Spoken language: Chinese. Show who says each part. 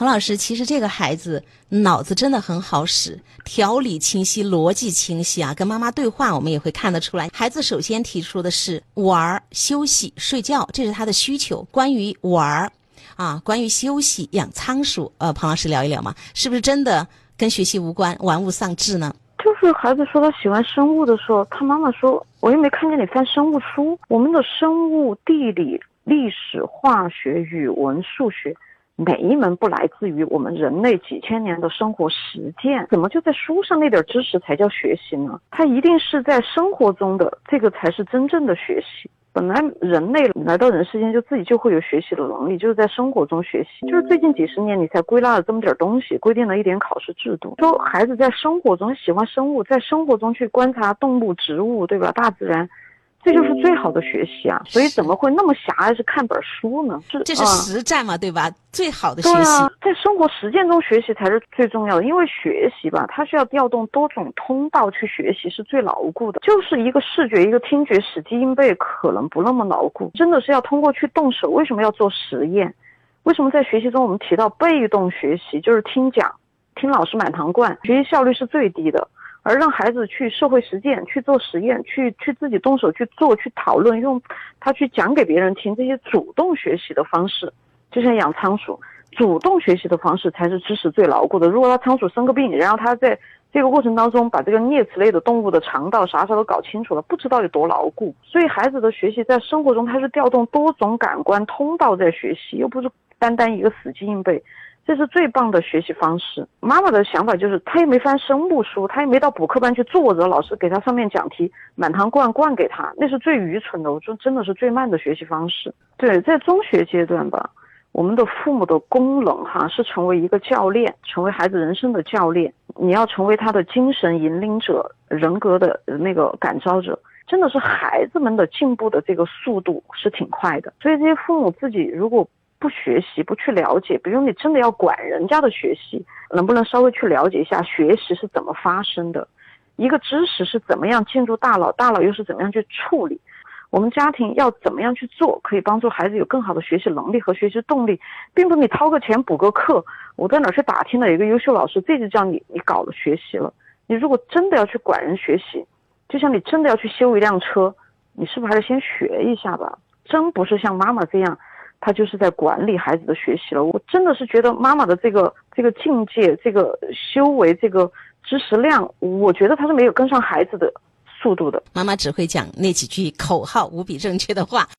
Speaker 1: 彭老师，其实这个孩子脑子真的很好使，条理清晰，逻辑清晰啊。跟妈妈对话，我们也会看得出来。孩子首先提出的是玩、休息、睡觉，这是他的需求。关于玩，啊，关于休息、养仓鼠，呃，彭老师聊一聊嘛，是不是真的跟学习无关，玩物丧志呢？
Speaker 2: 就是孩子说他喜欢生物的时候，他妈妈说：“我又没看见你翻生物书。我们的生物、地理、历史、化学、语文、数学。”哪一门不来自于我们人类几千年的生活实践？怎么就在书上那点知识才叫学习呢？它一定是在生活中的，这个才是真正的学习。本来人类来到人世间就自己就会有学习的能力，就是在生活中学习。就是最近几十年你才归纳了这么点东西，规定了一点考试制度。说孩子在生活中喜欢生物，在生活中去观察动物、植物，对吧？大自然。这就是最好的学习啊！所以怎么会那么狭隘是看本书呢？
Speaker 1: 是这是实战嘛，对吧？最好的学习，
Speaker 2: 在生活实践中学习才是最重要的。因为学习吧，它需要调动多种通道去学习，是最牢固的。就是一个视觉，一个听觉，死记硬背可能不那么牢固。真的是要通过去动手。为什么要做实验？为什么在学习中我们提到被动学习？就是听讲，听老师满堂灌，学习效率是最低的。而让孩子去社会实践、去做实验、去去自己动手去做、去讨论，用他去讲给别人听，这些主动学习的方式，就像养仓鼠，主动学习的方式才是知识最牢固的。如果他仓鼠生个病，然后他在这个过程当中把这个啮齿类的动物的肠道啥啥都搞清楚了，不知道有多牢固。所以孩子的学习在生活中，他是调动多种感官通道在学习，又不是单单一个死记硬背。这是最棒的学习方式。妈妈的想法就是，她又没翻生物书，她又没到补课班去坐着，老师给她上面讲题，满堂灌灌给她，那是最愚蠢的。我说，真的是最慢的学习方式。对，在中学阶段吧，我们的父母的功能哈是成为一个教练，成为孩子人生的教练。你要成为他的精神引领者，人格的那个感召者。真的是孩子们的进步的这个速度是挺快的。所以这些父母自己如果。不学习，不去了解，比如你真的要管人家的学习，能不能稍微去了解一下学习是怎么发生的？一个知识是怎么样进入大脑，大脑又是怎么样去处理？我们家庭要怎么样去做，可以帮助孩子有更好的学习能力和学习动力，并不是你掏个钱补个课，我在哪去打听了一个优秀老师，这就叫你你搞了学习了。你如果真的要去管人学习，就像你真的要去修一辆车，你是不是还得先学一下吧？真不是像妈妈这样。他就是在管理孩子的学习了。我真的是觉得妈妈的这个这个境界、这个修为、这个知识量，我觉得他是没有跟上孩子的速度的。
Speaker 1: 妈妈只会讲那几句口号无比正确的话。